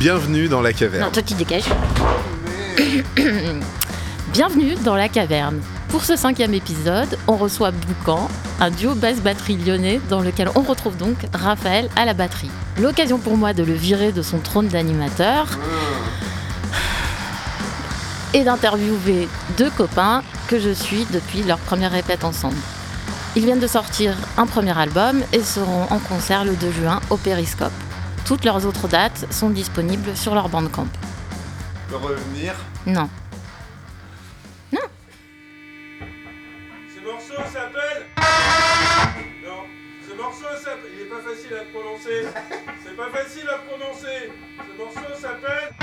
Bienvenue dans la caverne. Non, toi. Bienvenue dans la caverne. Pour ce cinquième épisode, on reçoit Boucan, un duo basse-batterie lyonnais dans lequel on retrouve donc Raphaël à la batterie. L'occasion pour moi de le virer de son trône d'animateur et d'interviewer deux copains que je suis depuis leur première répète ensemble. Ils viennent de sortir un premier album et seront en concert le 2 juin au Périscope. Toutes leurs autres dates sont disponibles sur leur bandcamp. peut revenir? Non. Ce morceau s'appelle. Non, ce morceau s'appelle. Il est pas facile à prononcer. C'est pas facile à prononcer. Ce morceau s'appelle.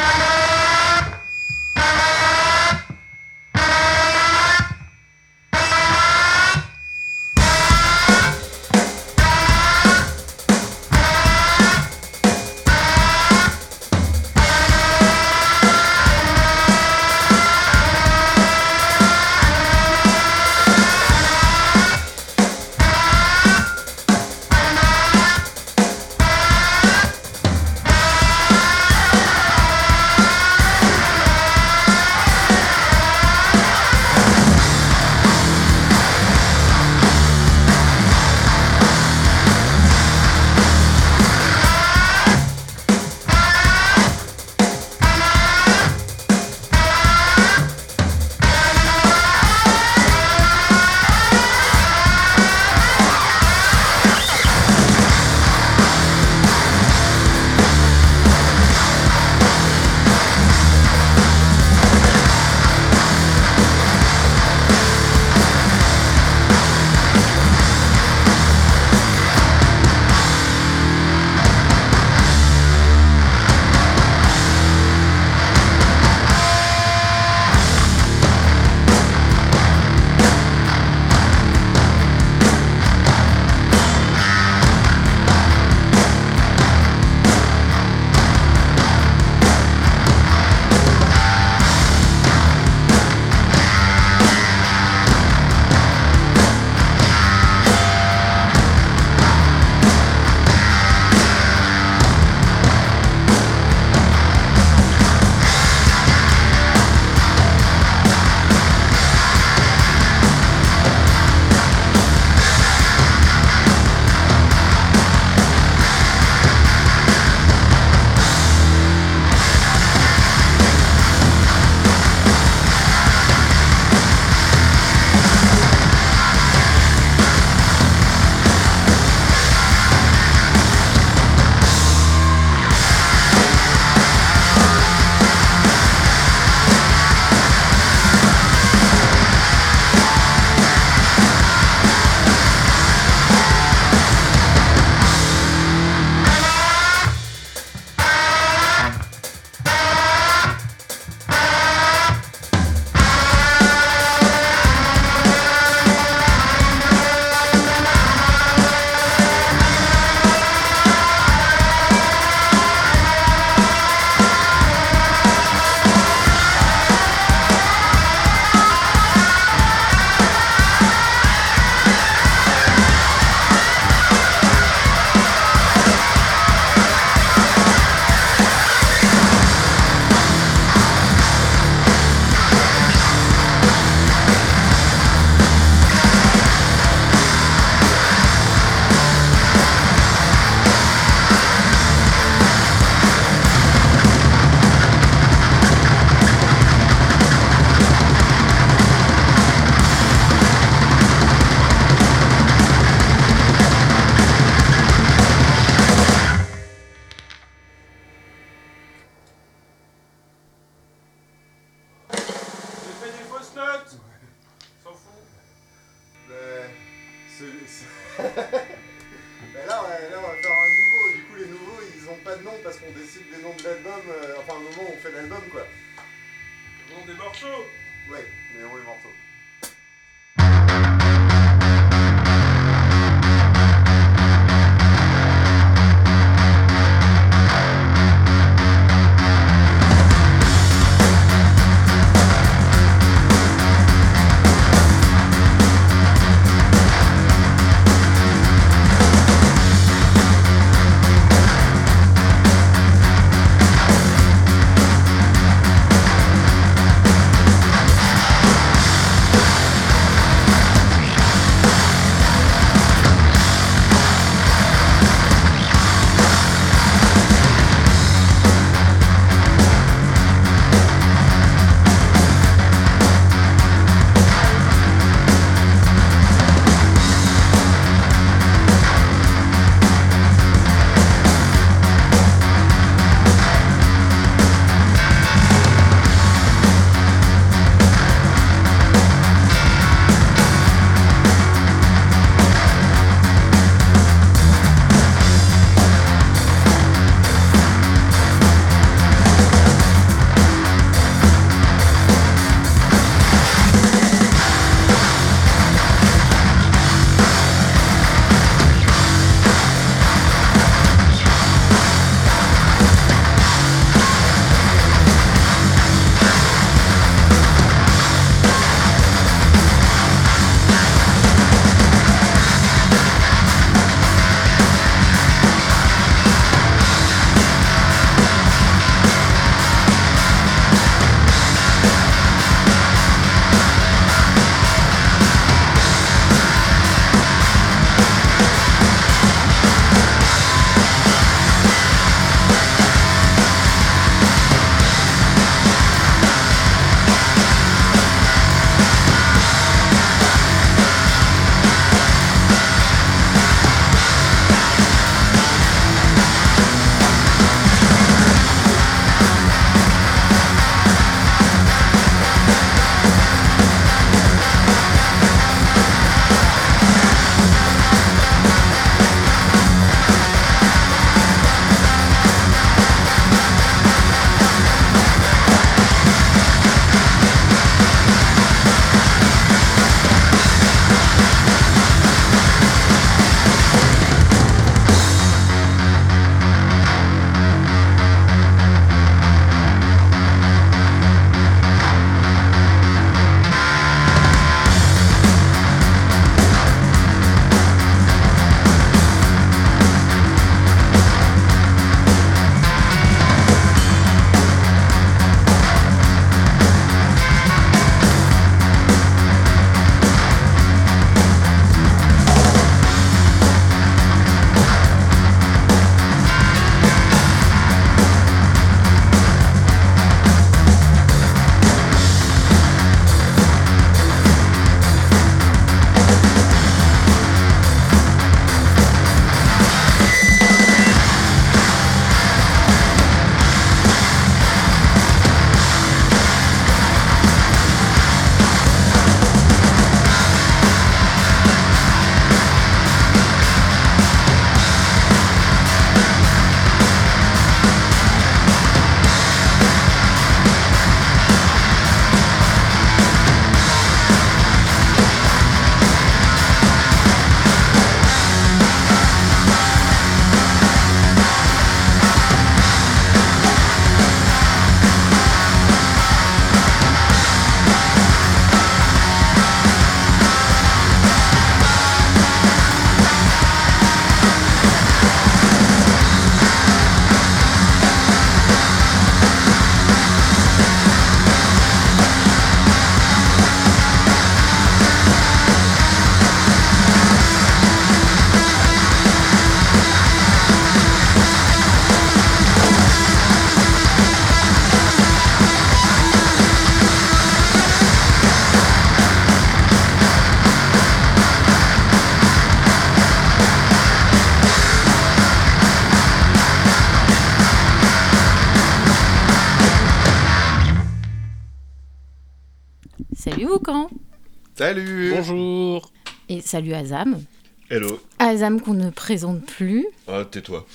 Salut Bonjour. Et salut Azam. Hello. Azam qu'on ne présente plus Ah, tais-toi.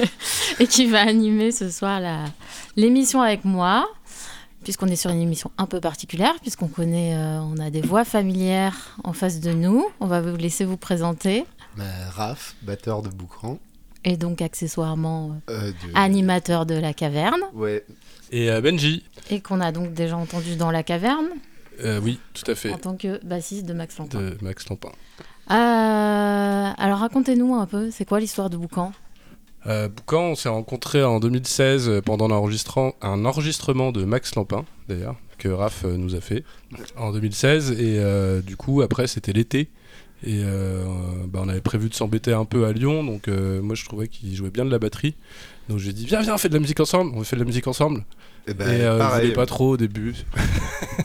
et qui va animer ce soir la- l'émission avec moi. Puisqu'on est sur une émission un peu particulière, puisqu'on connaît, euh, on a des voix familières en face de nous. On va vous laisser vous présenter. Bah, Raph, batteur de Boucran. Et donc accessoirement euh, Euh, de- animateur de la caverne. Ouais. Et euh, Benji. Et qu'on a donc déjà entendu dans la caverne Euh, oui, tout à fait. en tant que bassiste de Max Lampin. De Max Lampin. Euh, alors racontez-nous un peu, c'est quoi l'histoire de Boucan? Euh, Boucan, on s'est rencontrés en 2016 euh, pendant l'enregistrement- un enregistrement de Max Lampin, d'ailleurs, que Raph nous a fait en 2016. Et du coup, après, c'était l'été. Et bah, on avait prévu de s'embêter un peu à Lyon. Donc, moi, je trouvais qu'il jouait bien de la batterie. Donc, j'ai dit, viens, viens, on fait de la musique ensemble. On fait de la musique ensemble. Et bah, et euh, il pareil. voulait pas trop au début.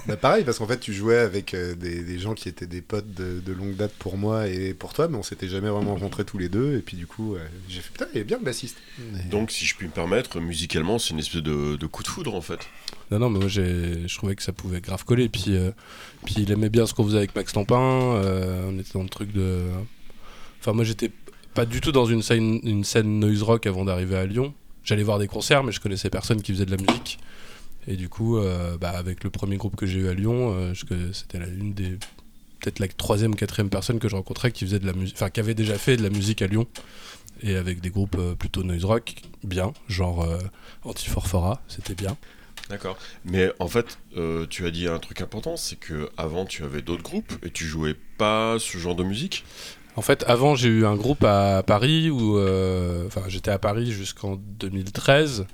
Bah, pareil, parce qu'en fait, tu jouais avec euh, des, des gens qui étaient des potes de, de longue date pour moi et pour toi, mais on s'était jamais vraiment rencontrés tous les deux. Et puis, du coup, euh, j'ai fait putain, il est bien le bassiste. Et- Donc, si je puis me permettre, musicalement, c'est une espèce de, de coup de foudre en fait. Non, non, mais moi j'ai- je trouvais que ça pouvait grave coller. Puis, euh, puis il aimait bien ce qu'on faisait avec Max Lampin. euh, on était dans le truc de. Enfin, moi j'étais pas du tout dans une scène, noise rock avant d'arriver à Lyon. J'allais voir des concerts, mais je connaissais personne qui faisait de la musique. Et du coup, euh, bah, avec le premier groupe que j'ai eu à Lyon, euh, c'était la- une des. Peut-être la troisième, quatrième personne que je rencontrais qui faisait de la. Enfin, qui avait déjà fait de la musique à Lyon. Et avec des groupes euh, plutôt noise rock, bien, genre euh, Antiforfora, c'était bien. D'accord. Mais en fait, tu as dit un truc important, c'est que avant tu avais d'autres groupes et tu jouais pas ce genre de musique. En fait, avant, j'ai eu un groupe à Paris où, euh, enfin, j'étais à Paris jusqu'en 2013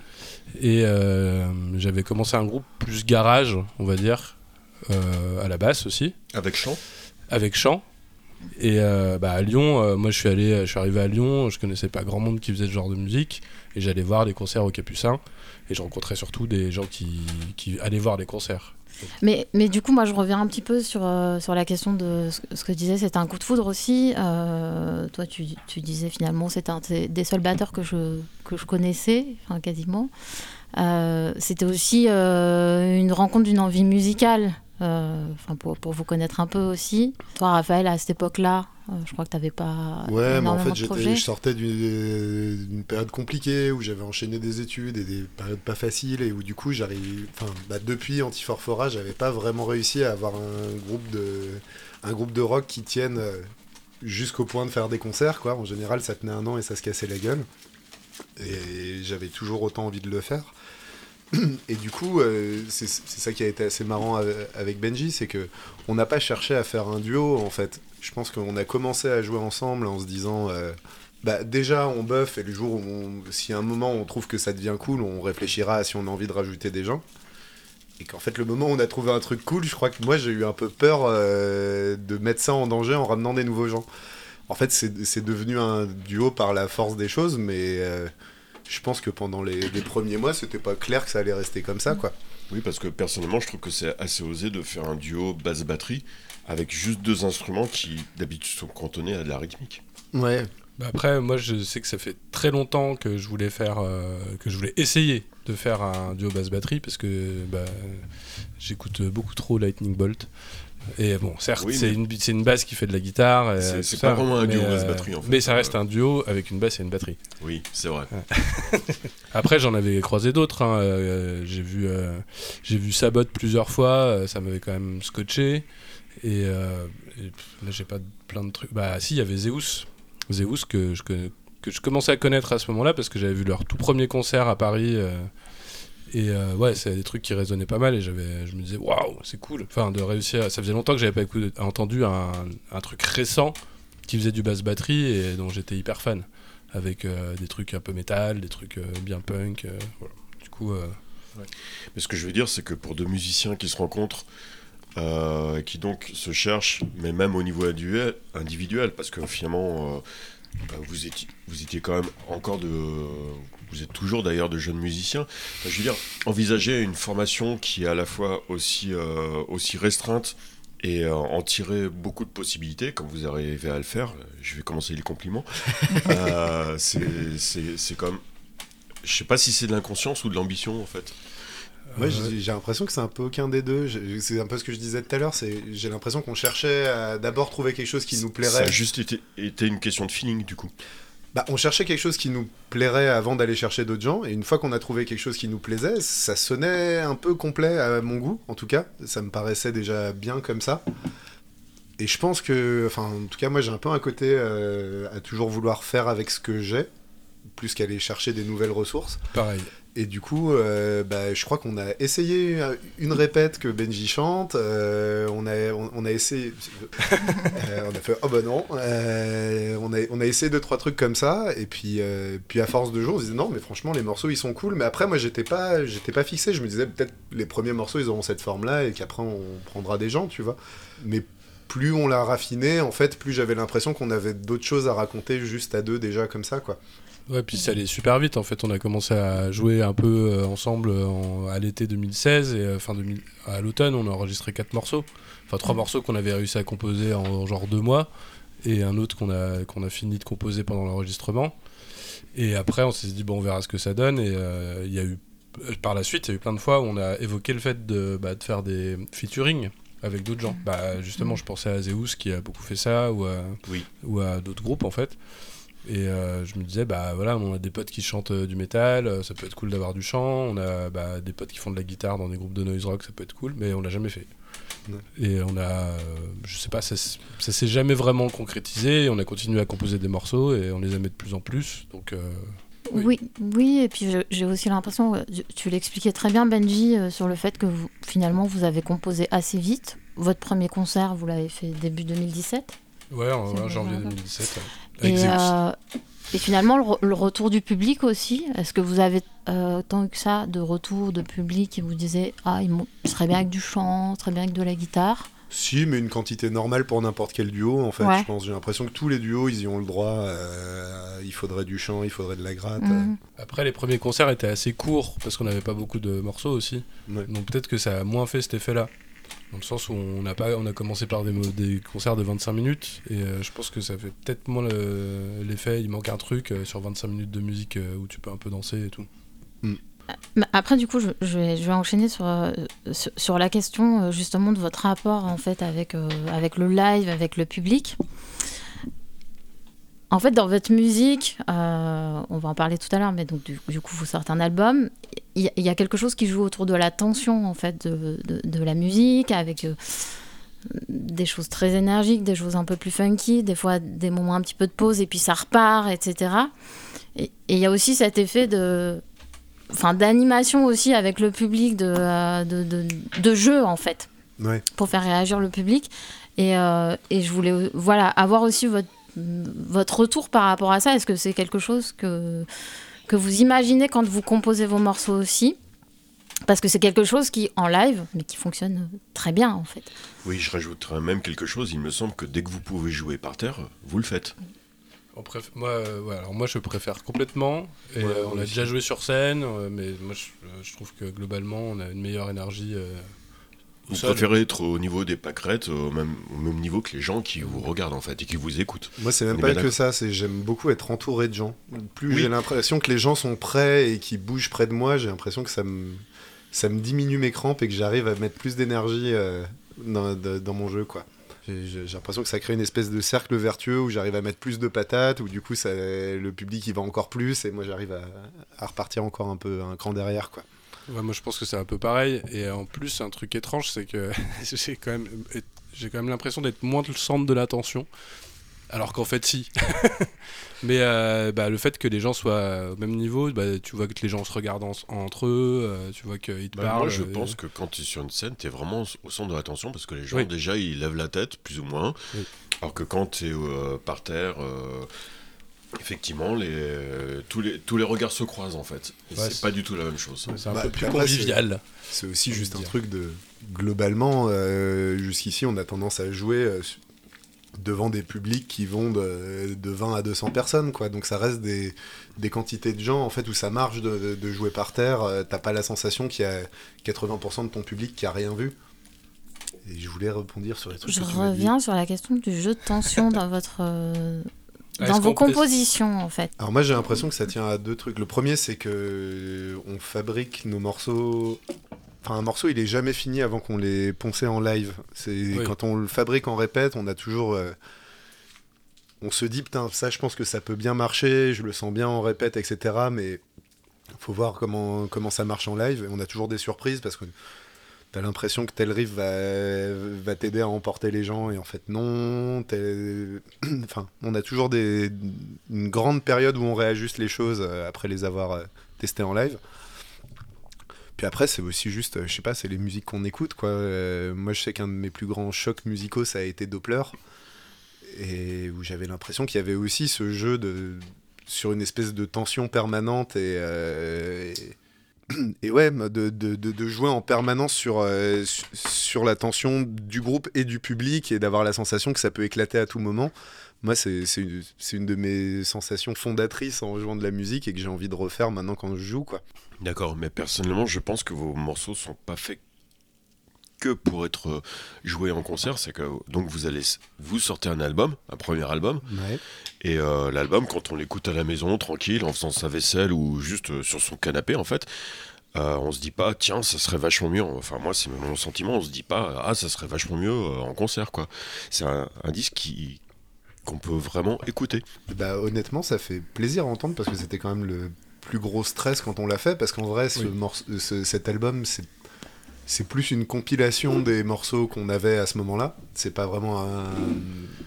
et euh, j'avais commencé un groupe plus garage, on va dire, euh, à la basse aussi, Avec chant? Avec chant. Et bah, à Lyon, moi, je suis allé, je suis arrivé à Lyon, je connaissais pas grand monde qui faisait ce genre de musique et j'allais voir des concerts au Capucin et je rencontrais surtout des gens qui, qui allaient voir les concerts. Mais, mais du coup, moi je reviens un petit peu sur, euh, sur la question de ce, que tu disais, c'était un coup de foudre aussi. Euh, toi, tu, tu disais finalement, c'était un des- seuls batteurs que je, que je connaissais, quasiment. Euh, c'était aussi une rencontre d'une envie musicale, enfin pour, pour vous connaître un peu aussi. Toi, Raphaël, à cette époque-là, euh, je crois que tu n'avais pas Ouais, mais en fait, je sortais d'une d'une période compliquée où j'avais enchaîné des études et des périodes pas faciles et où du coup, j'arrive. Enfin, bah, depuis Antiforfora, j'avais pas vraiment réussi à avoir un groupe de, un groupe de rock qui tienne euh, jusqu'au point de faire des concerts, quoi. En général, ça tenait un an et ça se cassait la gueule. Et j'avais toujours autant envie de le faire. Et du coup, euh, c'est ça qui a été assez marrant ave- avec Benji, c'est que on n'a pas cherché à faire un duo en fait. Je pense qu'on a commencé à jouer ensemble en se disant, euh, bah déjà on buff et le jour où, si à un moment on trouve que ça devient cool, on réfléchira à si on a envie de rajouter des gens. Et qu'en fait le moment où on a trouvé un truc cool, je crois que moi j'ai eu un peu peur euh, de mettre ça en danger en ramenant des nouveaux gens. En fait c'est c'est devenu un duo par la force des choses, mais euh, je pense que pendant les, les premiers mois c'était pas clair que ça allait rester comme ça quoi. Oui, parce que personnellement, je trouve que c'est assez osé de faire un duo basse-batterie avec juste deux instruments qui d'habitude sont cantonnés à de la rythmique. Ouais, Bah après, moi, je sais que ça fait très longtemps que je voulais faire, euh, que je voulais essayer de faire un duo basse batterie parce que bah, j'écoute beaucoup trop Lightning Bolt. Et bon, certes, Oui, c'est une, c'est une basse qui fait de la guitare. et, C'est- ça, pas vraiment un mais, duo euh, basse-batterie, en fait. Mais ça reste un duo avec une basse et une batterie. Oui, c'est vrai. Après, j'en avais croisé d'autres. hein, euh, j'ai vu, euh, j'ai vu Sabot plusieurs fois. euh, ça m'avait quand même scotché. Et, euh, là, j'ai pas plein de trucs. Bah, si, il y avait Zeus. Zeus que je, que, que je commençais à connaître à ce moment-là parce que j'avais vu leur tout premier concert à Paris. Et euh, ouais, c'est des trucs qui résonnaient pas mal. Et j'avais, je me disais, waouh, c'est cool. Enfin, de réussir. Ça faisait longtemps que j'avais pas entendu un, un truc récent qui faisait du basse batterie et dont j'étais hyper fan avec euh, des trucs un peu métal, des trucs euh, bien punk. voilà. Du coup, Mais ce que je veux dire, c'est que pour deux musiciens qui se rencontrent, qui donc se cherchent, mais même au niveau individuel, parce que finalement, bah, vous, étiez, vous étiez quand même encore de. Vous êtes toujours d'ailleurs de jeunes musiciens. Enfin, je veux dire, envisager une formation qui est à la fois aussi, euh, aussi restreinte et euh, en tirer beaucoup de possibilités, comme vous arrivez à le faire, euh, je vais commencer les compliments, euh, c'est c'est- c'est comme. Je sais pas si c'est de l'inconscience ou de l'ambition en fait. Moi, j'ai l'impression que c'est un peu aucun des deux. C'est un peu ce que je disais tout à l'heure. c'est- J'ai l'impression qu'on cherchait à d'abord trouver quelque chose qui nous Ça plairait. a juste été, été une question de feeling du coup. Bah, on cherchait quelque chose qui nous plairait avant d'aller chercher d'autres gens. Et une fois qu'on a trouvé quelque chose qui nous plaisait, ça sonnait un peu complet à mon goût, en tout cas. Ça me paraissait déjà bien comme ça. Et je pense que, enfin, en tout cas, moi, j'ai un peu un côté euh, à toujours vouloir faire avec ce que j'ai, plus qu'aller chercher des nouvelles ressources. Pareil. Et du coup, euh, bah, je crois qu'on a essayé une répète que Benji chante. euh, on, a, on, a essayé. euh, on a fait oh bah non. euh, on, a, on a essayé deux trois trucs comme ça. Et puis, puis à force de jouer, on se disait non, mais franchement, les morceaux ils sont cool. Mais après, moi j'étais pas, j'étais pas fixé. Je me disais peut-être les premiers morceaux ils auront cette forme là et qu'après on prendra des gens, tu vois. Mais plus on l'a raffiné, en fait, plus j'avais l'impression qu'on avait d'autres choses à raconter juste à deux déjà comme ça, quoi. Ouais, puis ça allait super vite. En fait, on a commencé à jouer un peu euh, ensemble euh, en- à l'été 2016 et euh, fin 2000 à l'automne, on a enregistré quatre morceaux. Enfin, trois morceaux qu'on avait réussi à composer en, en genre deux mois et un autre qu'on a, qu'on a fini de composer pendant l'enregistrement. Et après, on s'est dit, bon, on verra ce que ça donne. Et euh, il y a eu, par la suite, il y a eu plein de fois où on a évoqué le fait de, bah, de faire des featuring avec d'autres gens. Bah, justement, je pensais à Zeus qui a beaucoup fait ça ou à, Oui. ou à d'autres groupes en fait. Et euh, je me disais, bah voilà, on a des potes qui chantent euh, du métal, euh, ça peut être cool d'avoir du chant. On a bah, des potes qui font de la guitare dans des groupes de noise rock, ça peut être cool, mais on l'a jamais fait. Ouais. Et on a, euh, je sais pas, ça, s- ça s'est jamais vraiment concrétisé. On a continué à composer des morceaux et on les aimait de plus en plus. Donc, euh, Oui. Oui, oui, et puis je- j'ai aussi l'impression, tu- tu l'expliquais très bien Benji, euh, sur le fait que vous, finalement vous avez composé assez vite. Votre premier concert, vous l'avez fait début 2017. ouais, en en janvier vrai. 2017. ouais. Et, euh, et finalement, le, re- le retour du public aussi, est-ce que vous avez euh, tant que ça de retour de public qui vous disait Ah, il serait bien avec du chant, serait bien avec de la guitare? Si, mais une quantité normale pour n'importe quel duo, en fait. Ouais. Je pense, j'ai l'impression que tous les duos, ils y ont le droit. euh, il faudrait du chant, il faudrait de la gratte. Mhm. Après, les premiers concerts étaient assez courts parce qu'on n'avait pas beaucoup de morceaux aussi. Ouais. Donc peut-être que ça a moins fait cet effet-là. Dans le sens où on a, pas, on a commencé par des, concerts de 25 minutes et euh, je pense que ça fait peut-être moins le- l'effet. il manque un truc euh, sur 25 minutes de musique euh, où tu peux un peu danser et tout. Mais Après, du coup, je, je vais, je vais enchaîner sur, euh, sur, sur la question euh, justement de votre rapport en fait avec, euh, avec le live, avec le public. En fait, dans votre musique, euh, on va en parler tout à l'heure, mais donc du, du coup, vous sortez un album. Il y, a- il y a quelque chose qui joue autour de la tension en fait de, de, de la musique, avec euh, des choses très énergiques, des choses un peu plus funky, des fois des moments un petit peu de pause et puis ça repart, etc. Et il y a aussi cet effet de enfin d'animation aussi avec le public de, euh, de, de, de jeu en fait Ouais. pour faire réagir le public et, euh, et je voulais voilà avoir aussi votre votre retour par rapport à ça est-ce que c'est quelque chose que que vous imaginez quand vous composez vos morceaux aussi parce que c'est quelque chose qui en live mais qui fonctionne très bien en fait Oui, je rajouterais même quelque chose. Il me semble que dès que vous pouvez jouer par terre, vous le faites. On préf- moi, euh, ouais, alors moi, je préfère complètement. Et, Ouais, euh, on a aussi. déjà joué sur scène, euh, mais moi, je, je trouve que globalement, on a une meilleure énergie. Vous préférez être au niveau des pâquerettes, au même, au même niveau que les gens qui vous regardent en fait et qui vous écoutent. Moi, c'est même pas que ça. C'est j'aime beaucoup être entouré de gens. Plus Oui. j'ai l'impression que les gens sont prêts et qu'ils bougent près de moi, j'ai l'impression que ça me ça me diminue mes crampes et que j'arrive à mettre plus d'énergie euh, dans, dans mon jeu, quoi. J'ai l'impression que ça crée une espèce de cercle vertueux où j'arrive à mettre plus de patates, où du coup ça, le public il va encore plus et moi j'arrive à, à repartir encore un peu un cran derrière, quoi. Ouais, moi, je pense que c'est un peu pareil. Et en plus, un truc étrange, c'est que j'ai quand même, j'ai quand même l'impression d'être moins le centre de l'attention. Alors qu'en fait, si. Mais euh, bah, le fait que les gens soient au même niveau, bah, tu vois que les gens se regardent en- entre eux, euh, tu vois qu'ils te Bah, parlent. moi, je euh, pense que quand tu es sur une scène, tu es vraiment au centre de l'attention parce que les gens, Oui. déjà, ils lèvent la tête, plus ou moins. Oui. Alors que quand tu es par terre, effectivement, les, euh, tous, les, tous les regards se croisent en fait. Et Ouais, c'est pas du tout la même chose. C'est un Bah, peu plus convivial. C'est aussi juste un truc de. Globalement, euh, jusqu'ici, on a tendance à jouer euh, devant des publics qui vont de, de 20 à 200 personnes, quoi. Donc ça reste des, des quantités de gens, en fait, où ça marche de, jouer par terre. T'as pas la sensation qu'il y a 80% de ton public qui a rien vu. Et je voulais rebondir sur les trucs je que tu m'as dit. reviens sur la question du jeu de tension dans votre euh, Ah, dans vos compositions en fait Alors moi j'ai l'impression que ça tient à deux trucs. Le premier c'est que on fabrique nos morceaux enfin un morceau il est jamais fini avant qu'on l'ait poncé en live. C'est Oui. quand on le fabrique en répète, on a toujours euh, on se dit putain ça je pense que ça peut bien marcher, je le sens bien en répète etc. Mais faut voir comment comment ça marche en live. Et on a toujours des surprises parce que T'as l'impression que tel riff va, t'aider à emporter les gens et en fait non. Enfin, on a toujours une grande période où on réajuste les choses euh, après les avoir euh, testées en live. Puis après, c'est aussi juste, euh, je sais pas, c'est les musiques qu'on écoute quoi. Moi, je sais qu'un de mes plus grands chocs musicaux, ça a été Doppler, et où j'avais l'impression qu'il y avait aussi ce jeu de sur une espèce de tension permanente et- et ouais, de, de, de- jouer en permanence sur, euh, su- sur la tension du groupe et du public et d'avoir la sensation que ça peut éclater à tout moment. Moi, c'est une, une de mes sensations fondatrices en jouant de la musique et que j'ai envie de refaire maintenant quand je joue. Quoi. D'accord, mais personnellement, je pense que vos morceaux sont pas faits que pour être euh, joués en concert. C'est que donc vous allez vous sortez un album, un premier album, et euh, l'album, quand on l'écoute à la maison, tranquille, en faisant sa vaisselle ou juste euh, sur son canapé, en fait, euh, on se dit pas, tiens, ça serait vachement mieux. Enfin, moi, c'est mon sentiment. On se dit pas, ah, ça serait vachement mieux en concert, quoi. C'est un, un disque qui qu'on peut vraiment écouter. Bah, honnêtement, ça fait plaisir à entendre parce que c'était quand même le plus gros stress quand on l'a fait. Parce qu'en vrai, ce Oui. morce- ce- cet album, c'est. C'est plus une compilation des morceaux qu'on avait à ce moment-là. C'est pas vraiment un,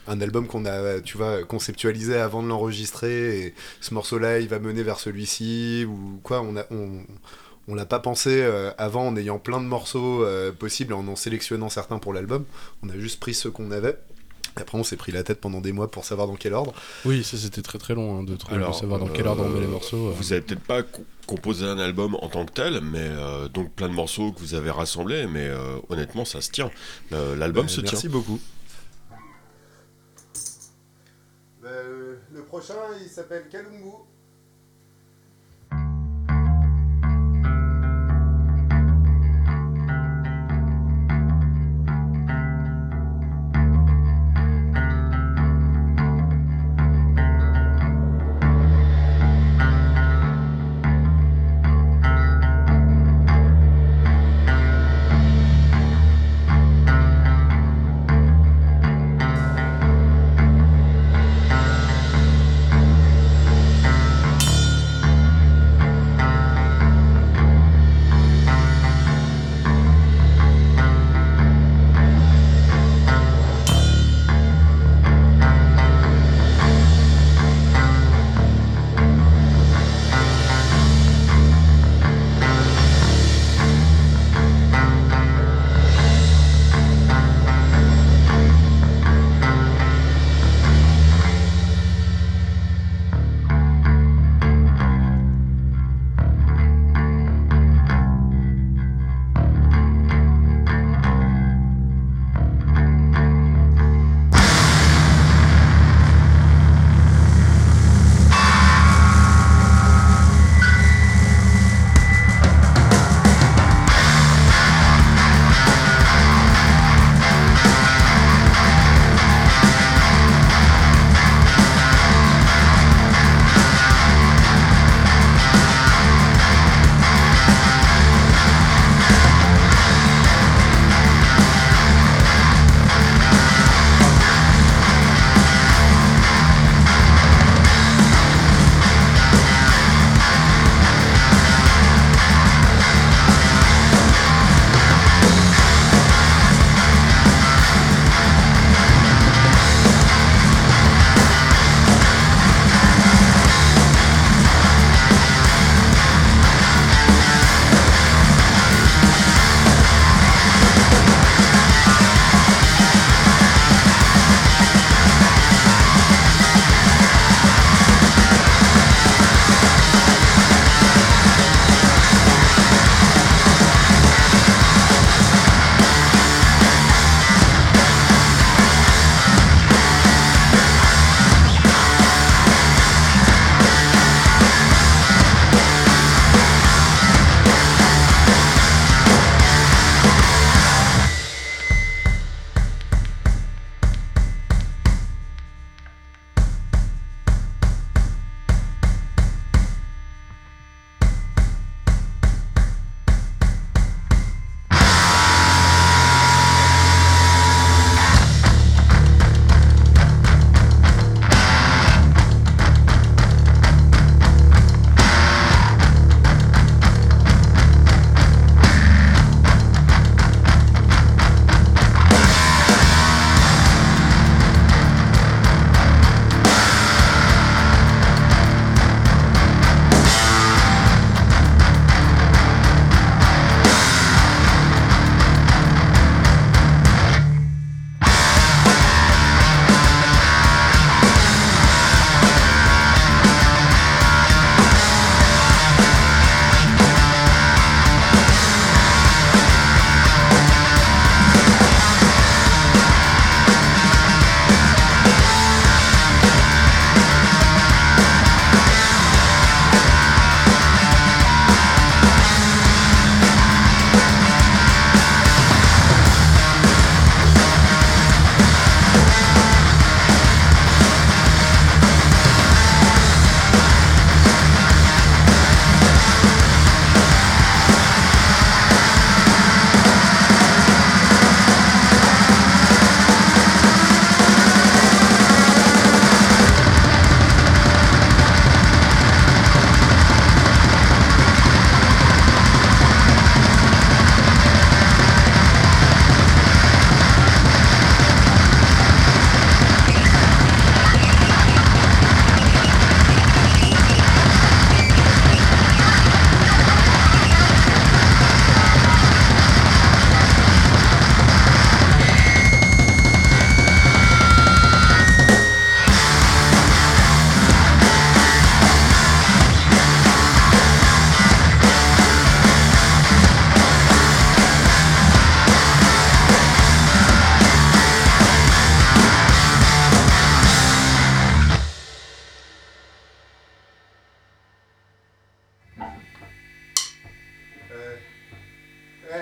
un album qu'on a, tu vois, conceptualisé avant de l'enregistrer. Et ce morceau-là, il va mener vers celui-ci ou quoi. On a, on, on l'a pas pensé euh, avant en ayant plein de morceaux euh, possibles, en en sélectionnant certains pour l'album. On a juste pris ceux qu'on avait. Après, on s'est pris la tête pendant des mois pour savoir dans quel ordre. Oui, ça c'était très très long hein, de, trouver, Alors, de savoir dans quel euh, ordre on met les morceaux. euh. Vous avez peut-être pas co- composé un album en tant que tel, mais euh, donc plein de morceaux que vous avez rassemblés, mais euh, honnêtement, ça se tient. Euh, L'album Bah, se merci tient. beaucoup. le prochain, il s'appelle. Kalungu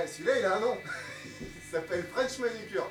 celui-là, il a un nom. Il s'appelle French Manicure.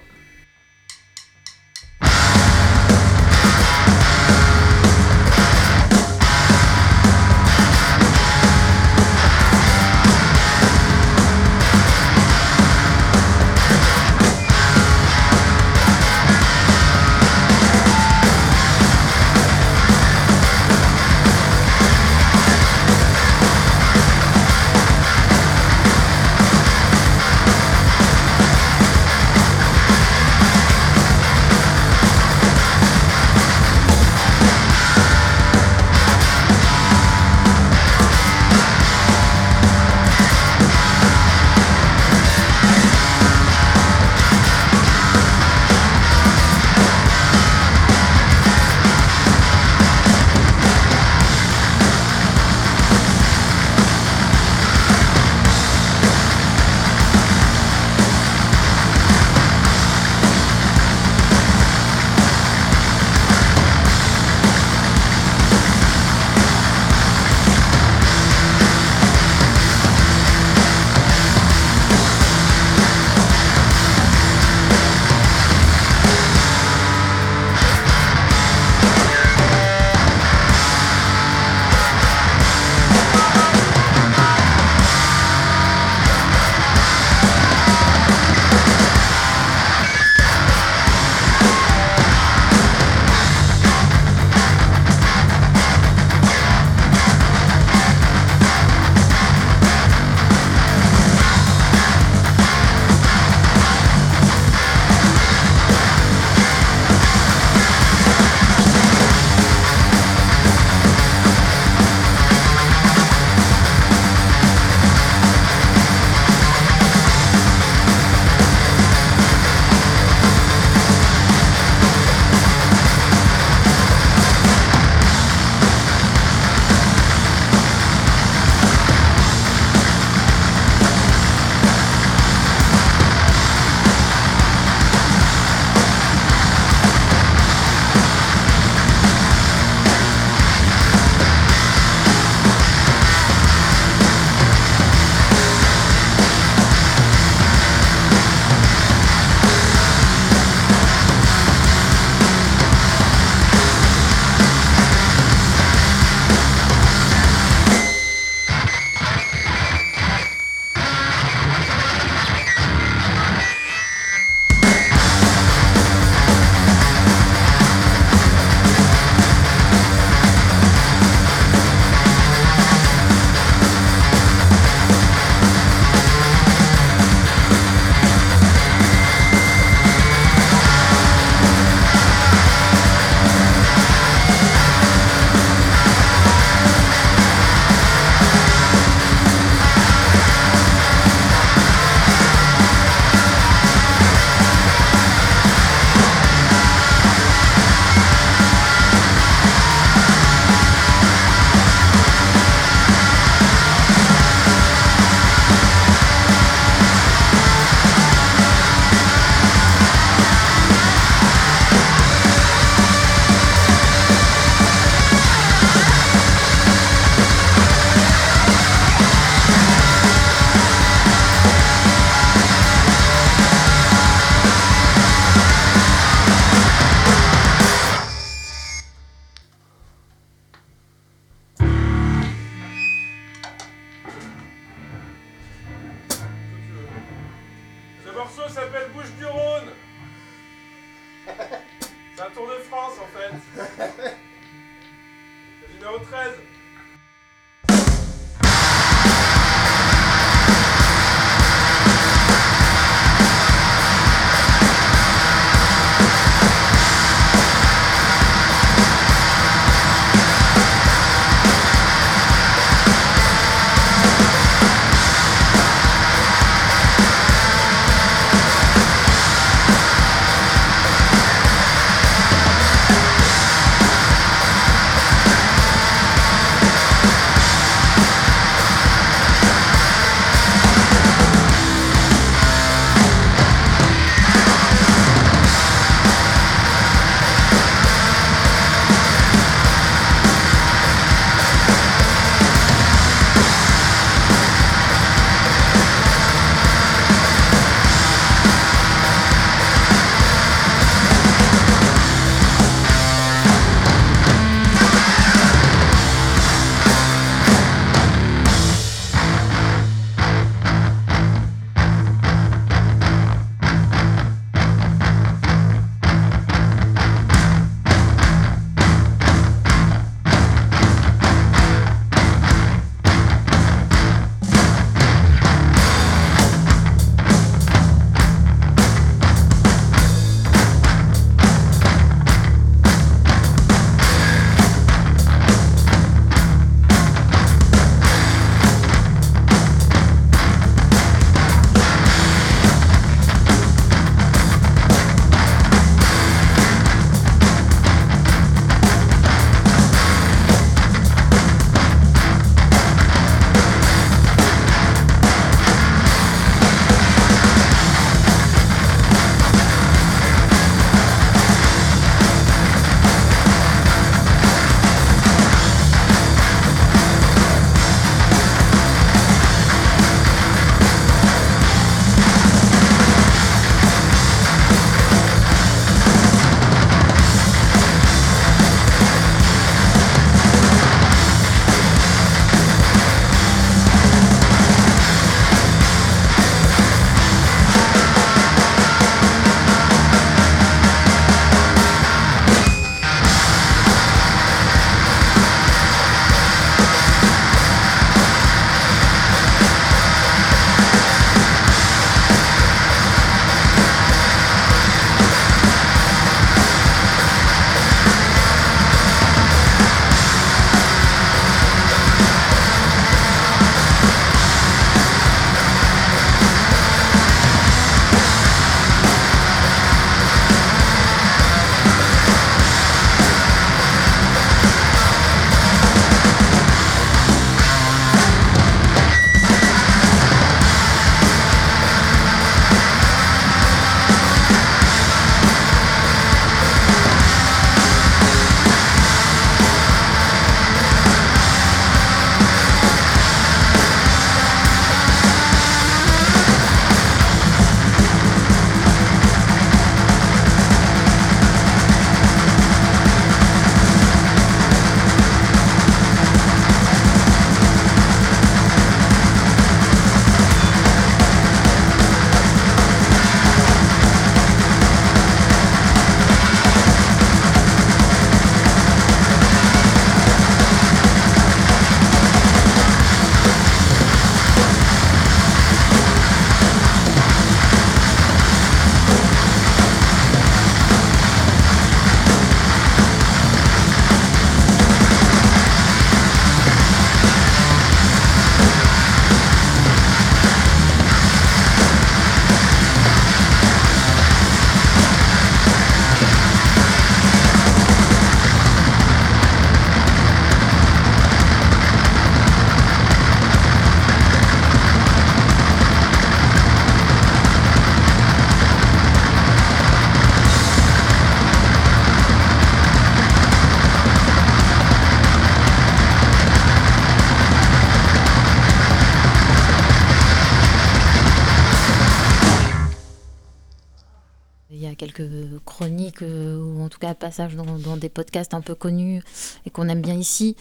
Dans, des podcasts un peu connus et qu'on aime bien ici,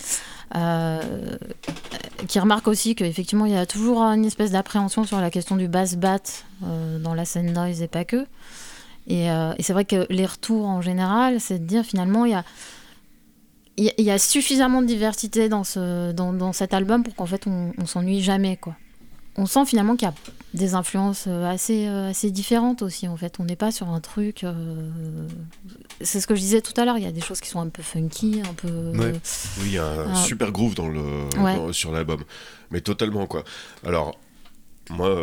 qui remarque aussi qu'effectivement il y a toujours une espèce d'appréhension sur la question du bass bat dans la scène noise et pas que. Et, et c'est vrai que les retours en général, c'est de dire finalement il y a suffisamment de diversité dans cet album pour qu'en fait on, on s'ennuie jamais quoi. On sent finalement qu'il y a des influences euh, assez, euh, assez différentes aussi en fait. On n'est pas sur un truc. Euh, c'est ce que je disais tout à l'heure. Il y a des choses qui sont un peu funky, un peu. Oui, il y a un super groove dans le sur l'album, mais totalement quoi. Alors moi,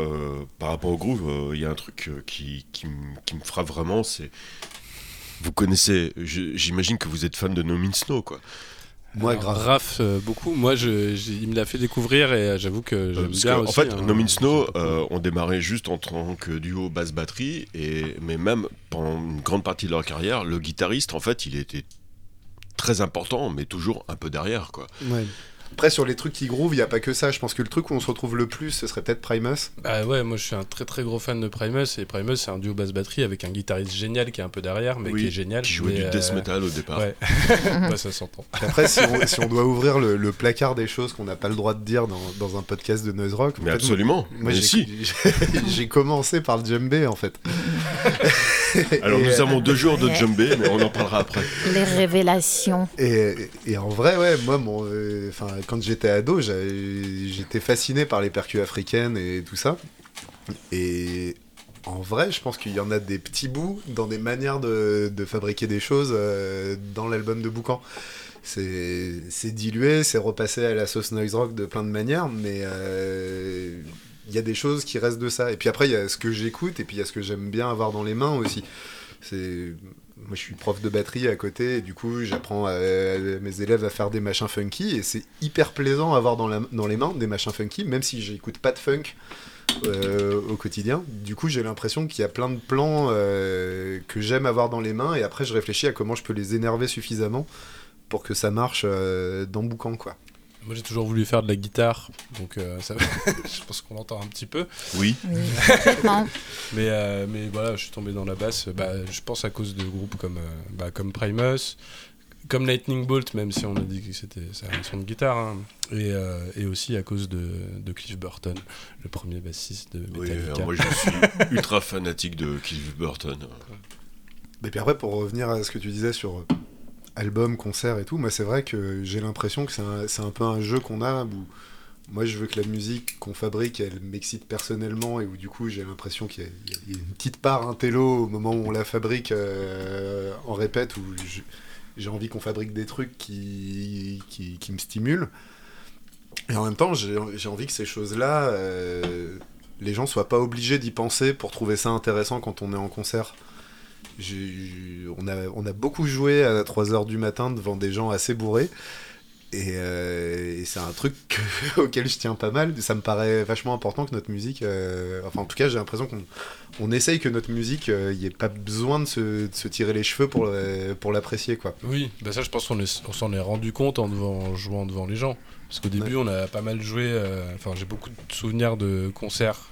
par rapport au groove, il y a un truc qui, qui, qui me frappe vraiment, c'est vous connaissez, j'imagine que vous êtes fan de No Means No, quoi. Moi, grave. Raph, euh, beaucoup. Moi, je, il me l'a fait découvrir et euh, j'avoue que euh, j'aime bien En aussi, fait, hein. No Means No, on démarrait juste en tant que duo basse-batterie, et mais même pendant une grande partie de leur carrière, le guitariste, en fait, il était très important, mais toujours un peu derrière, quoi. Ouais. Après, sur les trucs qui groove, il n'y a pas que ça. Je pense que le truc où on se retrouve le plus, ce serait peut-être Primus. Bah ouais, moi je suis un très très gros fan de Primus. Et Primus, c'est un duo basse-batterie avec un guitariste génial qui est un peu derrière, mais oui, qui est génial. Qui jouait du euh... death metal au départ. Ouais, bah, ça s'entend. Après, si on, si on, doit ouvrir le, le placard des choses qu'on n'a pas le droit de dire dans, dans, un podcast de noise rock. Mais absolument. Moi, mais si. j'ai commencé par le djembé en fait. Alors, nous avons deux jours de djembé, mais on en parlera après. Les révélations. Et, et en vrai, ouais, moi, mon, euh, quand j'étais ado, j'étais fasciné par les percus africaines et tout ça. Et en vrai, je pense qu'il y en a des petits bouts dans des manières de, fabriquer des choses euh, dans l'album de Boucan. C'est dilué, c'est repassé à la sauce noise rock de plein de manières, mais euh, il y a des choses qui restent de ça. Et puis après, il y a ce que j'écoute et puis il y a ce que j'aime bien avoir dans les mains aussi. C'est moi je suis prof de batterie à côté et du coup j'apprends à, mes élèves à faire des machins funky et c'est hyper plaisant à avoir dans les mains des machins funky même si j'écoute pas de funk euh, au quotidien. Du coup j'ai l'impression qu'il y a plein de plans euh, que j'aime avoir dans les mains et après je réfléchis à comment je peux les énerver suffisamment pour que ça marche euh, dans boucan quoi moi j'ai toujours voulu faire de la guitare, donc euh, ça, je pense qu'on l'entend un petit peu. Oui. oui mais, euh, mais voilà, je suis tombé dans la basse, bah, je pense à cause de groupes comme, euh, bah, comme Primus, comme Lightning Bolt, même si on a dit que c'était un son de guitare, hein, et, et, aussi à cause de, de, Cliff Burton, le premier bassiste de Metallica. Oui, moi je suis ultra fanatique de Cliff Burton. Et puis après, pour revenir à ce que tu disais sur album, concert et tout, moi c'est vrai que j'ai l'impression que c'est un, un, peu un jeu qu'on a où moi je veux que la musique qu'on fabrique elle m'excite personnellement et où du coup j'ai l'impression qu'il y, a une petite part intello au moment où on la fabrique euh, en répète où j'ai envie qu'on fabrique des trucs qui, qui, qui, me stimulent. Et en même temps j'ai envie que ces choses là euh, les gens soient pas obligés d'y penser pour trouver ça intéressant quand on est en concert on, a, on a beaucoup joué à 3h du matin devant des gens assez bourrés. Et, euh, et c'est un truc que, auquel je tiens pas mal. Ça me paraît vachement important que notre musique. Euh, enfin, en tout cas, j'ai l'impression qu'on on essaye que notre musique, il euh, n'y ait pas besoin de se, de se, tirer les cheveux pour, pour l'apprécier. quoi. Oui, bah ça, je pense qu'on s'en est, est, rendu compte en, devant, en, jouant devant les gens. Parce qu'au début, ouais. on a pas mal joué. Enfin, j'ai beaucoup de souvenirs de concerts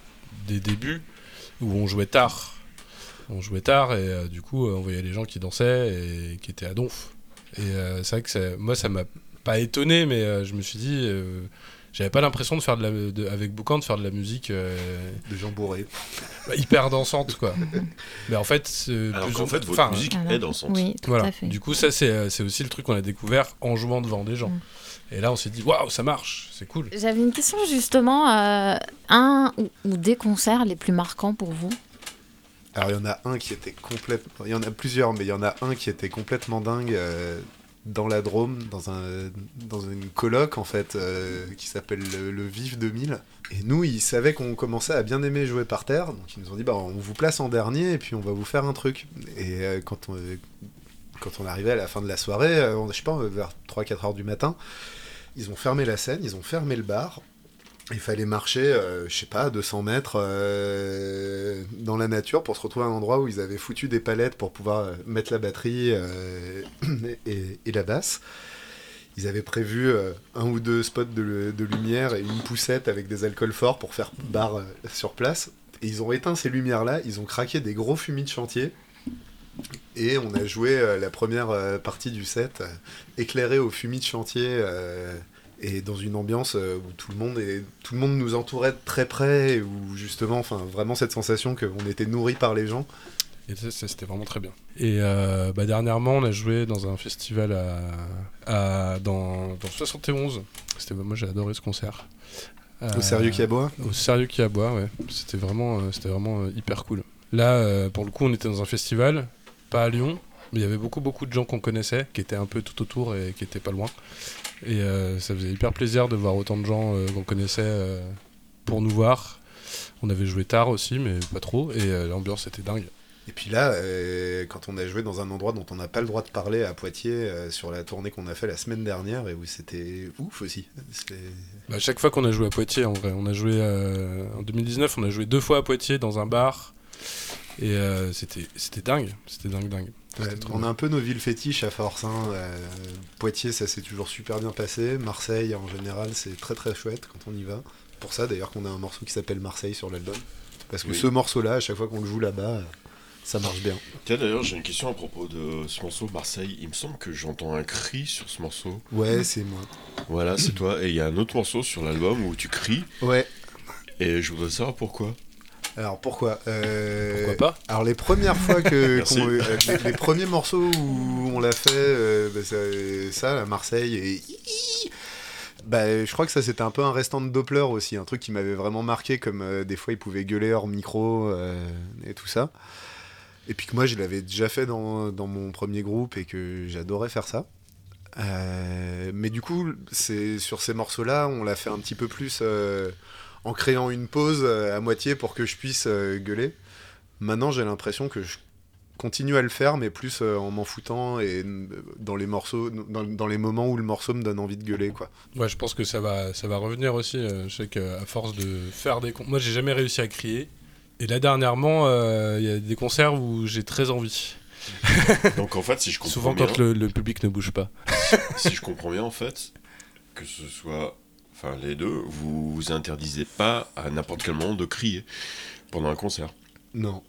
des débuts où on jouait tard on jouait tard et euh, du coup on voyait les gens qui dansaient et qui étaient à donf. Et euh, c'est vrai que ça, moi ça m'a pas étonné, mais euh, je me suis dit, j'avais pas l'impression de faire de la, de, avec Boucan de faire de la musique de gens bourrés, bah, hyper dansante quoi. mais en fait, alors plus en fait votre musique est dansante. Oui, voilà. Du coup ça c'est aussi le truc qu'on a découvert en jouant devant des gens. Mm. Et là, on s'est dit, waouh, ça marche, c'est cool. J'avais une question justement, un ou, ou des concerts les plus marquants pour vous? Alors il y en a un qui était complètement... Il y en a plusieurs, mais il y en a un qui était complètement dingue euh, dans la Drôme, dans, un, dans une coloc en fait, euh, qui s'appelle le, le, Vif 2000. Et nous, ils savaient qu'on commençait à bien aimer jouer par terre, donc ils nous ont dit, bah, on vous place en dernier et puis on va vous faire un truc. Et euh, quand, on, quand on arrivait à la fin de la soirée, je sais pas, vers 3-4 heures du matin, ils ont fermé la scène, ils ont fermé le bar, il fallait marcher, euh, je sais pas, 200 mètres euh, dans la nature pour se retrouver à un endroit où ils avaient foutu des palettes pour pouvoir mettre la batterie euh, et, la basse. Ils avaient prévu euh, un ou deux spots de, lumière et une poussette avec des alcools forts pour faire bar sur place. Et ils ont éteint ces lumières-là, ils ont craqué des gros fumis de chantier. Et on a joué euh, la première euh, partie du set euh, éclairé au fumier de chantier euh, et dans une ambiance euh, où tout le monde est, tout le monde nous entourait de très près, et où justement, enfin vraiment cette sensation qu'on était nourri par les gens. Et ça, c'était vraiment très bien. Et euh, bah, dernièrement, on a joué dans un festival à, à- dans, dans le 71. C'était, moi, j'ai adoré ce concert. Au Euh, sérieux qui aboie. Au sérieux qui aboie, ouais. C'était vraiment, euh, c'était vraiment euh, hyper cool. Là, euh, pour le coup, on était dans un festival, pas à Lyon, mais il y avait beaucoup, beaucoup de gens qu'on connaissait, qui étaient un peu tout autour et qui étaient pas loin. Et euh, ça faisait hyper plaisir de voir autant de gens euh, qu'on connaissait euh, pour nous voir. On avait joué tard aussi, mais pas trop, et l'ambiance était dingue. Et puis là, euh, quand on a joué dans un endroit dont on n'a pas le droit de parler à Poitiers euh, sur la tournée qu'on a fait la semaine dernière et où c'était ouf aussi. Bah, chaque fois qu'on a joué à Poitiers, en vrai, on a joué euh, en 2019, on a joué deux fois à Poitiers dans un bar, et c'était, c'était dingue, c'était dingue, dingue. Ouais, on a un peu nos villes fétiches à force. hein. Euh, Poitiers, ça s'est toujours super bien passé. Marseille, en général, c'est très très chouette quand on y va. Pour ça, d'ailleurs, qu'on a un morceau qui s'appelle Marseille sur l'album. Parce que Oui. ce morceau-là, à chaque fois qu'on le joue là-bas, euh, ça marche bien. Tiens, d'ailleurs, j'ai une question à propos de ce morceau Marseille. Il me semble que j'entends un cri sur ce morceau. Ouais, c'est moi. Voilà, c'est toi. Et il y a un autre morceau sur l'album où tu cries. Ouais. Et je voudrais savoir pourquoi. Alors pourquoi Euh, Pourquoi pas Alors les premières fois que euh, les, les premiers morceaux où on l'a fait, euh, bah, ça, ça, à Marseille et bah, je crois que ça c'était un peu un restant de Doppler aussi, un truc qui m'avait vraiment marqué comme euh, des fois il pouvait gueuler hors micro et tout ça. Et puis que moi je l'avais déjà fait dans, dans mon premier groupe et que j'adorais faire ça. Mais du coup, c'est sur ces morceaux-là, on l'a fait un petit peu plus en créant une pause euh, à moitié pour que je puisse euh, gueuler. Maintenant, j'ai l'impression que je continue à le faire, mais plus euh, en m'en foutant et dans les morceaux, dans, dans les moments où le morceau me donne envie de gueuler, quoi. Ouais, je pense que ça va, ça va revenir aussi. je sais qu'à force de faire des... Moi, j'ai jamais réussi à crier. Et là, dernièrement, euh, il y a des concerts où j'ai très envie. Donc en fait, si je comprends Souvent bien, quand le, le public ne bouge pas. si je comprends bien, en fait, que ce soit, enfin les deux, vous vous interdisez pas à n'importe quel moment de crier pendant un concert. Non.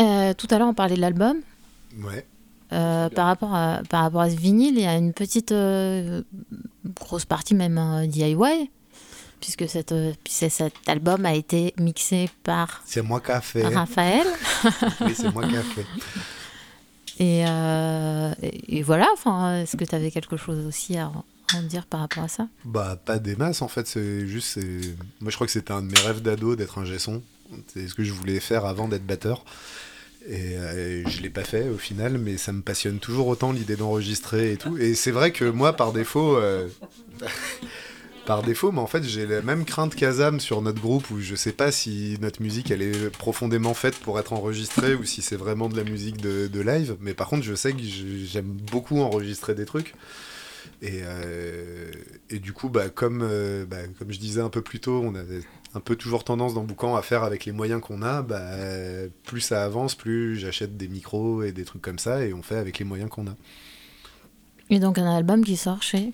Euh, tout à l'heure, on parlait de l'album. Ouais. Euh, par, rapport à, par rapport à ce vinyle, il y a une petite euh, grosse partie même euh, DIY, puisque cette, euh, cet album a été mixé par C'est moi qui a fait. Raphaël. Oui, c'est moi qui a fait. Et, euh, et, et voilà, enfin, est-ce que tu avais quelque chose aussi à à dire par rapport à ça Bah, pas des masses en fait, c'est juste. Moi je crois que c'était un de mes rêves d'ado d'être un gesson. C'est ce que je voulais faire avant d'être batteur. Et euh, je l'ai pas fait au final, mais ça me passionne toujours autant l'idée d'enregistrer et tout. Et c'est vrai que moi par défaut. euh, Par défaut, mais en fait, j'ai la même crainte qu'Azam sur notre groupe où je sais pas si notre musique elle est profondément faite pour être enregistrée ou si c'est vraiment de la musique de, live. Mais par contre, je sais que j'aime beaucoup enregistrer des trucs. Et, euh, et du coup, bah, comme, euh, bah, comme je disais un peu plus tôt, on avait un peu toujours tendance dans Boucan à faire avec les moyens qu'on a. Bah, plus ça avance, plus j'achète des micros et des trucs comme ça, et on fait avec les moyens qu'on a. Et donc un album qui sort chez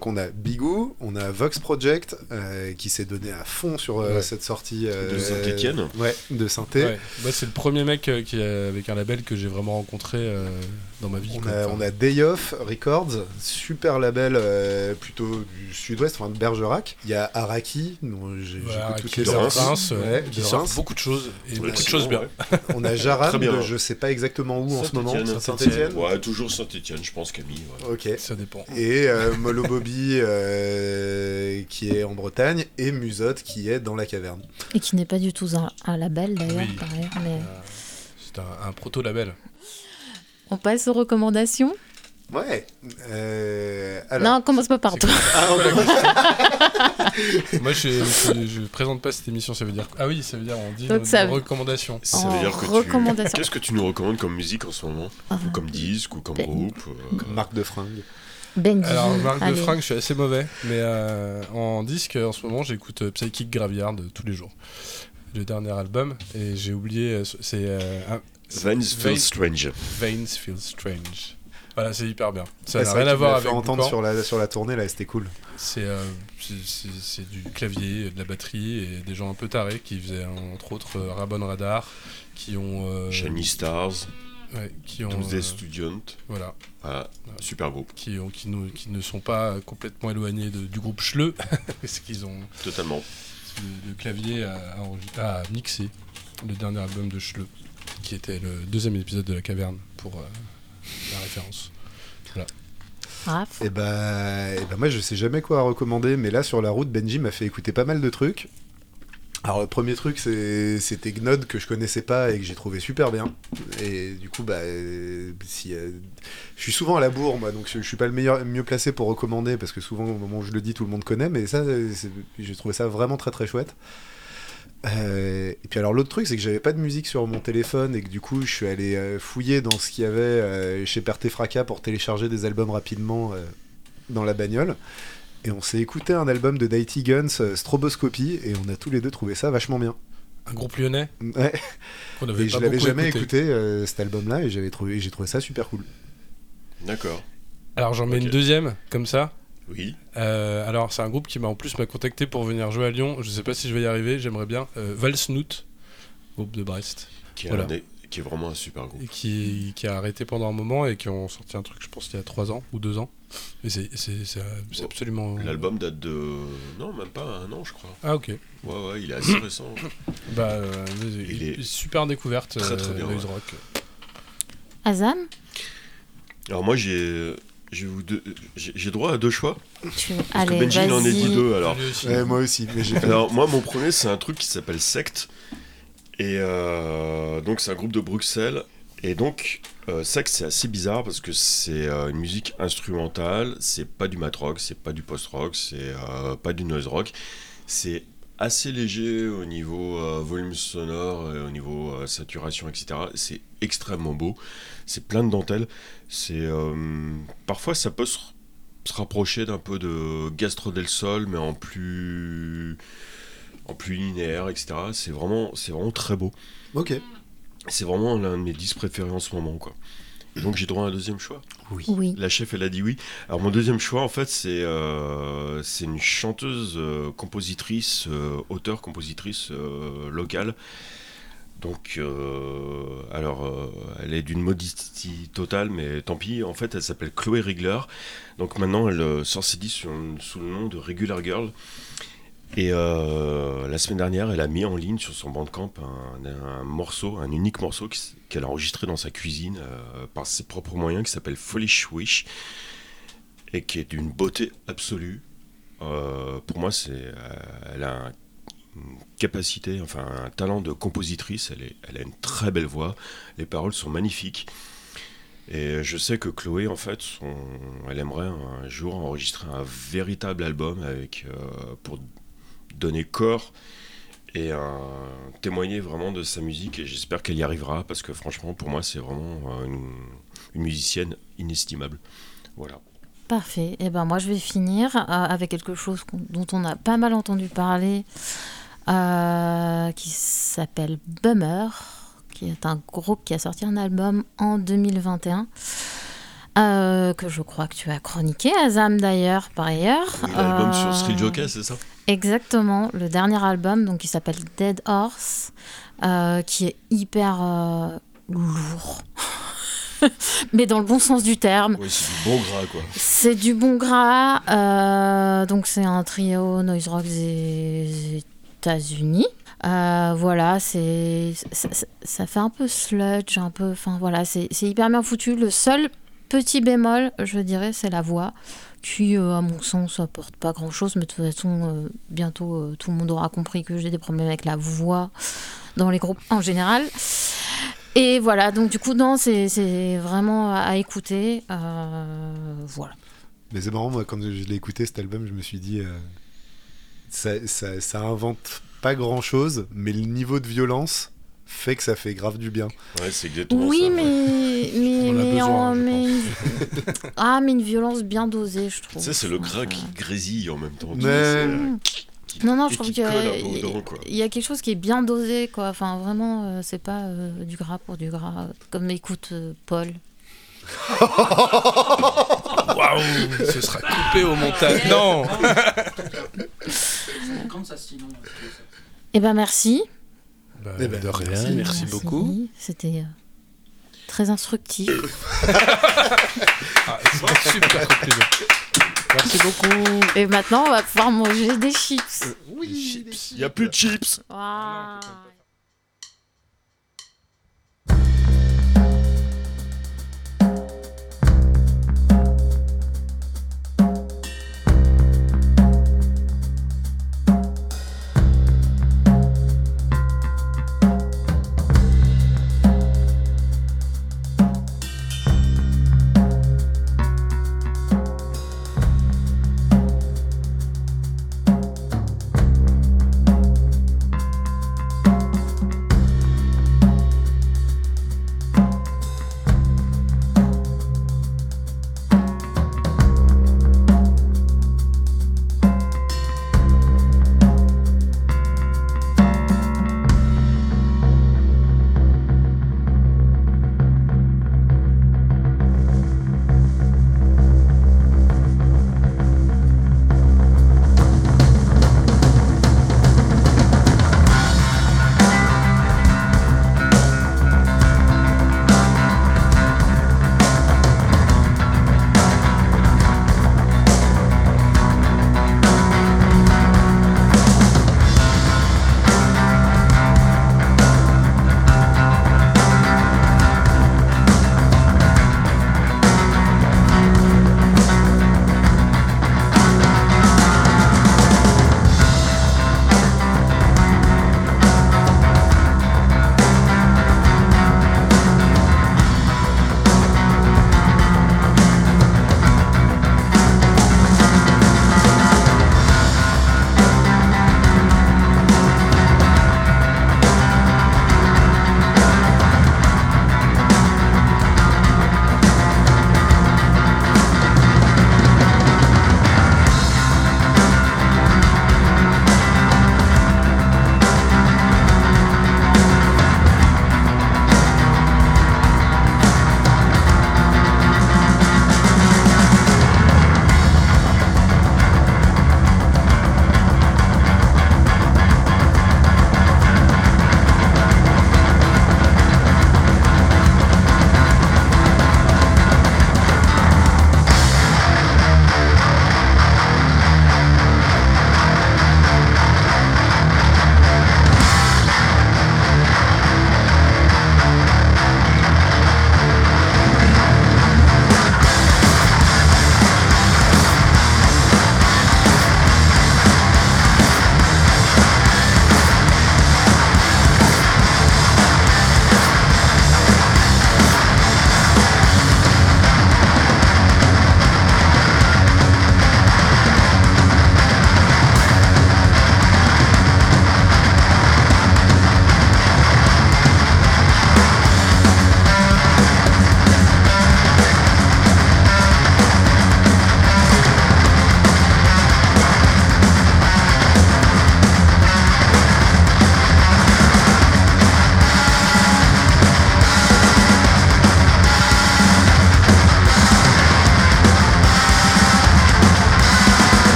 Qu'on a Bigou, on a Vox Project euh, qui s'est donné à fond sur euh, Ouais. cette sortie euh, De Saint-Étienne Ouais, de synthé. Ouais. Moi, c'est le premier mec euh, qui a- avec un label que j'ai vraiment rencontré euh, dans ma vie. On a, Enfin, on a Day Off Records, super label euh, plutôt du sud-ouest, enfin de Bergerac. Il y a Araki, dont j'écoute toutes qui les sort Reims. Reims, Ouais, qui de sort beaucoup de choses et beaucoup de Effectivement, choses bien. ouais. On a Jaram, bien. de je sais pas exactement où en ce moment. Saint-Étienne, Saint-Étienne. Ouais, toujours Saint-Étienne, je pense, Camille. ouais. Ok. Ça dépend. Et euh, Molo Bobby euh, qui est en Bretagne et Musotte qui est dans la caverne. et qui n'est pas du tout un, un label d'ailleurs. Oui. par ailleurs, mais... Euh, C'est un, un proto-label. On passe aux recommandations. Ouais. Euh, alors. Non, commence pas par toi. Ah, on commence- Moi, je, je, je présente pas cette émission, ça veut dire. Ah oui, ça veut dire on dit Donc ça veut- recommandations. Ça En veut dire que tu... recommandation. Qu'est-ce que tu nous recommandes comme musique en ce moment? Ah, Ou comme disque, ou comme Ben- groupe euh, Marque de fringues. Benji. Alors, Marc de. Frank, je suis assez mauvais, mais euh, en disque, en ce moment, j'écoute euh, Psychic Graveyard euh, tous les jours. Le dernier album, et j'ai oublié, euh, c'est euh, Vines Feel Veins- Strange. Veins Feel Strange. Voilà, c'est hyper bien. Ça n'a rien à voir avec fait entendre sur la, sur la tournée, là, c'était cool. C'est euh, du clavier, de la batterie et des gens un peu tarés qui faisaient entre autres euh, Rabon Radar, qui ont. euh, Shiny Stars, ouais, qui ont. Tous euh, des Students. voilà. Voilà, super groupe, Qui, ont, qui, nous- qui ne sont pas complètement éloignés de- du groupe Schleu, parce qu'ils ont totalement. le, le clavier à, à enregistrer- à mixer le dernier album de Schleu, qui était le deuxième épisode de La Caverne, pour euh, la référence. Raph. Et bah, et bah moi je sais jamais quoi recommander, mais là sur la route Benji m'a fait écouter pas mal de trucs. Alors le premier truc c'est- c'était Gnod que je connaissais pas et que j'ai trouvé super bien. Et du coup bah euh, si euh, je suis souvent à la bourre moi donc je, je suis pas le meilleur mieux placé pour recommander parce que souvent au moment où je le dis tout le monde connaît mais ça c'est- j'ai trouvé ça vraiment très très chouette. Euh, et puis alors l'autre truc c'est que j'avais pas de musique sur mon téléphone et que du coup je suis allé euh, fouiller dans ce qu'il y avait euh, chez Perte Fracas pour télécharger des albums rapidement euh, dans la bagnole. Et on s'est écouté un album de Nighty Guns, euh, Stroboscopie, et on a tous les deux trouvé ça vachement bien. Un groupe lyonnais Ouais. qu'on avait Et je l'avais jamais écouté. écouté, euh, cet album-là et j'avais trouvé, j'ai trouvé ça super cool. D'accord. Alors j'en mets une deuxième, comme ça. Oui. Euh, alors c'est un groupe qui m'a en plus m'a contacté pour venir jouer à Lyon. Je sais pas si je vais y arriver, j'aimerais bien. Euh, Valsnoot, groupe de Brest, Qui est, Voilà. un- qui est vraiment un super groupe. et qui, qui a arrêté pendant un moment et qui ont sorti un truc, je pense, il y a 3 ans ou 2 ans. Et c'est c'est absolument. L'album date de. Non, même pas un an, je crois. Ah ok. Ouais, ouais, il est assez récent. Bah, euh, Il est super découverte. très, très euh, bien, ouais. rock. Azam, Alors, moi, j'ai. J'ai vous deux- j'ai- j'ai droit à deux choix. tu... Parce allez, que Benji, il en est dit deux, alors. Lui aussi. Ouais, moi aussi, mais j'ai fait. Alors, moi, mon premier, c'est un truc qui s'appelle Sect. Et euh, donc, c'est un groupe de Bruxelles. Et donc, euh, Sect, c'est assez bizarre parce que c'est euh, une musique instrumentale. C'est pas du mat rock, c'est pas du post rock, c'est euh, pas du noise rock. C'est assez léger au niveau euh, volume sonore, et au niveau euh, saturation, etc. C'est extrêmement beau. C'est plein de dentelles. C'est euh, parfois ça peut se, se rapprocher d'un peu de Gastro del Sol, mais en plus en plus linéaire, etc. C'est vraiment c'est vraiment très beau. Ok. C'est vraiment l'un de mes 10 préférés en ce moment, quoi. Et donc j'ai droit à un deuxième choix. Oui. La chef, elle a dit oui. Alors mon deuxième choix, en fait, c'est euh, c'est une chanteuse, euh, compositrice, euh, auteur, compositrice euh, locale. Donc, euh, alors, euh, elle est d'une modestie totale, mais tant pis. En fait, elle s'appelle Chloé Rigler. Donc maintenant, elle euh, sort ses disques sous le nom de Regular Girl. Et la semaine dernière, elle a mis en ligne sur son bandcamp un, un morceau, un unique morceau qu'elle a enregistré dans sa cuisine par ses propres moyens, qui s'appelle Foolish Wish, et qui est d'une beauté absolue. Pour moi, c'est, elle a un- capacité, enfin un talent de compositrice. Elle, a une très belle voix. Les paroles sont magnifiques. Et je sais que Chloé, en fait, elle aimerait un jour enregistrer un véritable album avec, euh, pour donner corps et témoigner vraiment de sa musique. Et j'espère qu'elle y arrivera parce que franchement, pour moi, c'est vraiment euh, une, musicienne inestimable. Voilà. Parfait. Et ben moi je vais finir euh, avec quelque chose dont on a pas mal entendu parler, euh, qui s'appelle Bummer, qui est un groupe qui a sorti un album en 2021. euh, que je crois que tu as chroniqué, Azam d'ailleurs, par ailleurs. Oui, L'album sur Euh, Street Jockey, c'est ça? Exactement, le dernier album, donc qui s'appelle Dead Horse, euh, qui est hyper lourd, mais dans le bon sens du terme. Oui, c'est du bon gras, quoi. C'est du bon gras, donc c'est un trio noise rock des États-Unis. Euh, voilà, c'est ça, fait un peu sludge, un peu, enfin voilà, c'est hyper bien foutu. Le seul petit bémol, je dirais, c'est la voix, qui, euh, à mon sens, apporte pas grand-chose, mais de toute façon, euh, bientôt, tout le monde aura compris que j'ai des problèmes avec la voix dans les groupes en général. Et voilà, donc du coup, non, c'est vraiment à, à écouter. voilà. Mais c'est marrant, moi, quand je l'ai écouté cet album, je me suis dit. Ça, ça, ça invente pas grand chose, mais le niveau de violence fait que ça fait grave du bien. Ouais, c'est exactement Oui, ça. mais, mais, On en a mais, besoin, en- je mais une- ah, mais une violence bien dosée, je trouve. sais, c'est le gras qui grésille en même temps. euh, Mm. Non, non, je trouve qui qu'il y, a- y quelque chose qui est bien dosé, quoi. Enfin, vraiment, euh, c'est pas euh, du gras pour du gras. Comme écoute euh, Paul. Waouh Ce sera coupé au montage. Non ça. Eh ben merci. Bah, Eh ben, De rien, merci. merci, beaucoup. C'était euh, très instructif. Ah, super. Merci beaucoup. Et maintenant, on va pouvoir manger des chips. Oui, Il n'y a plus de chips.